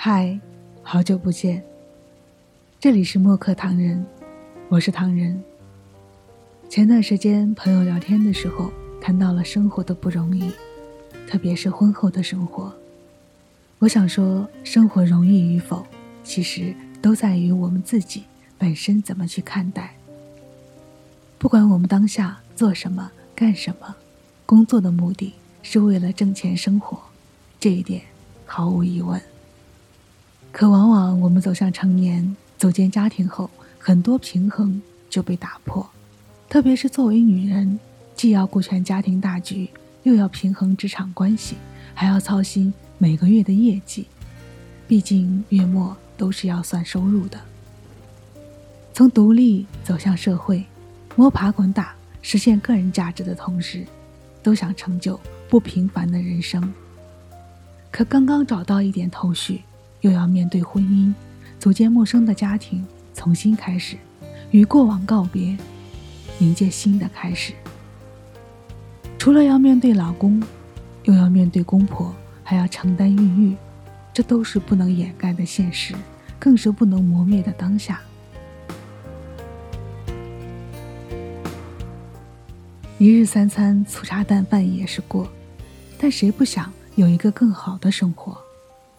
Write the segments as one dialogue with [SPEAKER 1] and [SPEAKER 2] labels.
[SPEAKER 1] 嗨，好久不见。这里是墨客唐人，我是唐人。前段时间朋友聊天的时候，谈到了生活的不容易，特别是婚后的生活。我想说，生活容易与否，其实都在于我们自己本身怎么去看待。不管我们当下做什么、干什么，工作的目的是为了挣钱生活，这一点毫无疑问。可往往我们走向成年、组建家庭后，很多平衡就被打破。特别是作为女人，既要顾全家庭大局，又要平衡职场关系，还要操心每个月的业绩。毕竟月末都是要算收入的。从独立走向社会，摸爬滚打，实现个人价值的同时，都想成就不平凡的人生。可刚刚找到一点头绪。又要面对婚姻，组建陌生的家庭，重新开始，与过往告别，迎接新的开始。除了要面对老公，又要面对公婆，还要承担孕育，这都是不能掩盖的现实，更是不能磨灭的当下。一日三餐，粗茶淡饭也是过，但谁不想有一个更好的生活？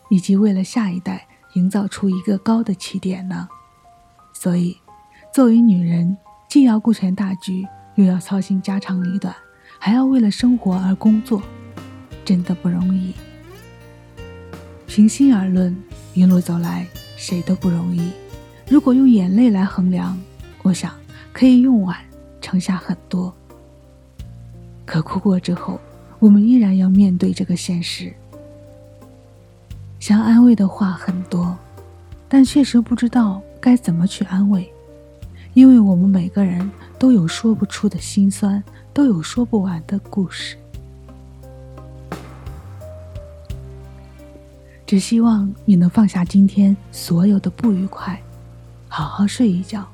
[SPEAKER 1] 以及为了下一代营造出一个高的起点呢？所以，作为女人，既要顾全大局，又要操心家长里短，还要为了生活而工作，真的不容易。平心而论，一路走来，谁都不容易。如果用眼泪来衡量，我想可以用碗盛下很多。可哭过之后，我们依然要面对这个现实。想安慰的话很多，但确实不知道该怎么去安慰，因为我们每个人都有说不出的心酸，都有说不完的故事。只希望你能放下今天所有的不愉快，好好睡一觉，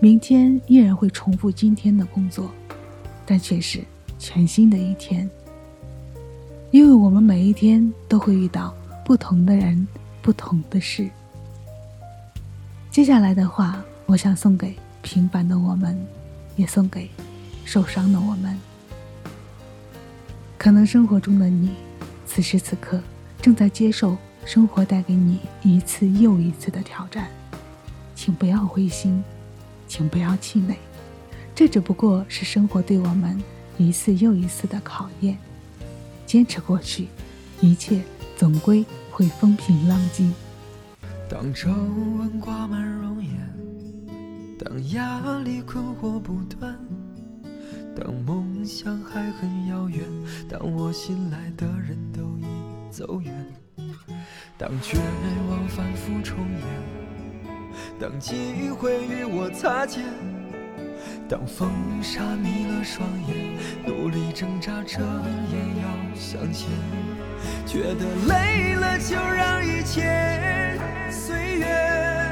[SPEAKER 1] 明天依然会重复今天的工作，但却是全新的一天，因为我们每一天都会遇到。不同的人，不同的事。接下来的话，我想送给平凡的我们，也送给受伤的我们。可能生活中的你，此时此刻正在接受生活带给你一次又一次的挑战，请不要灰心，请不要气馁，这只不过是生活对我们一次又一次的考验。坚持过去，一切。总归会风平浪静。
[SPEAKER 2] 当皱纹挂满容颜，当压力困惑不断，当梦想还很遥远，当我信赖的人都已走远，当绝望反复重演，当机会与我擦肩，当风沙迷了双眼，努力挣扎着也要向前。觉得累了，就让一切随缘，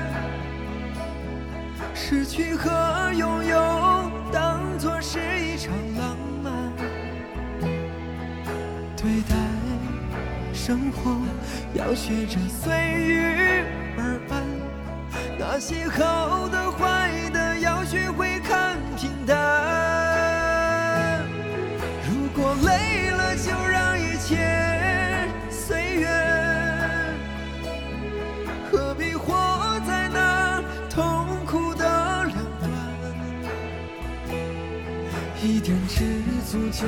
[SPEAKER 2] 失去和拥有当作是一场浪漫。对待生活，要学着随遇而安，那些好的坏的，要学会看平淡。如果累了，就让一切。知足就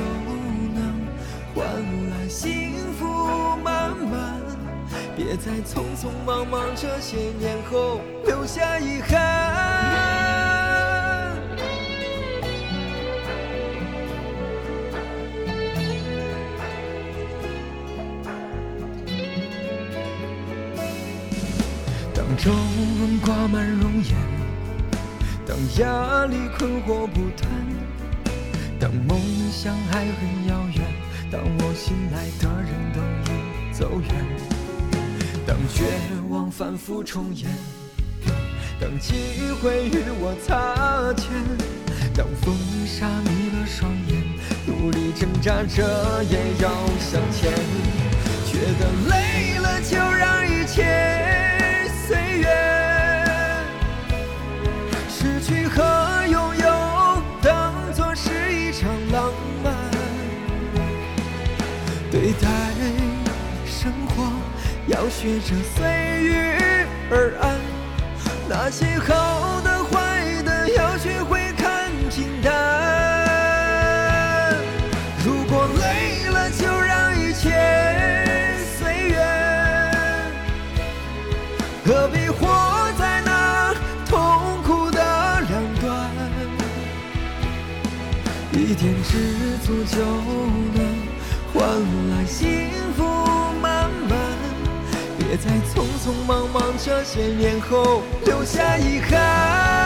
[SPEAKER 2] 能换来幸福满满，别在匆匆忙忙这些年后留下遗憾。当皱纹挂满容颜，当压力困惑不断。当梦想还很遥远，当我醒来的人都已走远，当绝望反复重演，当机会与我擦肩，当风沙迷了双眼，努力挣扎着也要向前，觉得累了就让一切随失去和。要学着随遇而安。那些好的坏的，要学会看清淡。如果累了，就让一切随缘，何必活在那痛苦的两端？一点知足就能换来幸福满满。别在匆匆忙忙这些年后留下遗憾。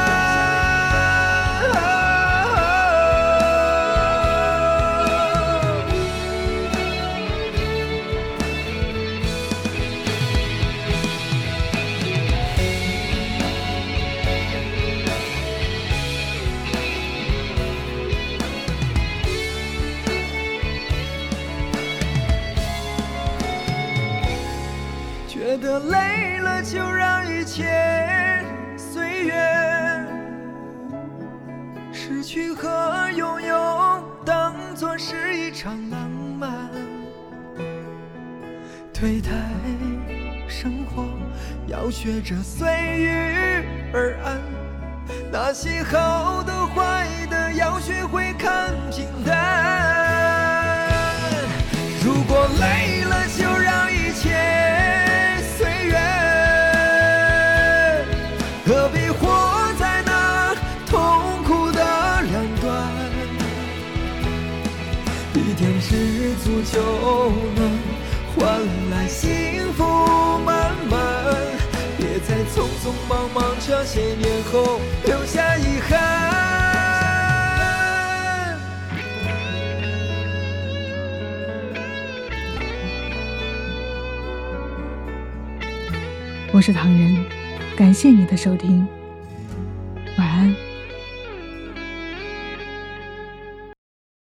[SPEAKER 2] 觉得累了，就让一切随缘。失去和拥有，当作是一场浪漫。对待生活，要学着随遇而安。那些好的坏的，要学会看平淡。如果累就能换来幸福满满，别在匆匆忙忙这些年后留下遗憾。
[SPEAKER 1] 我是唐人，感谢你的收听，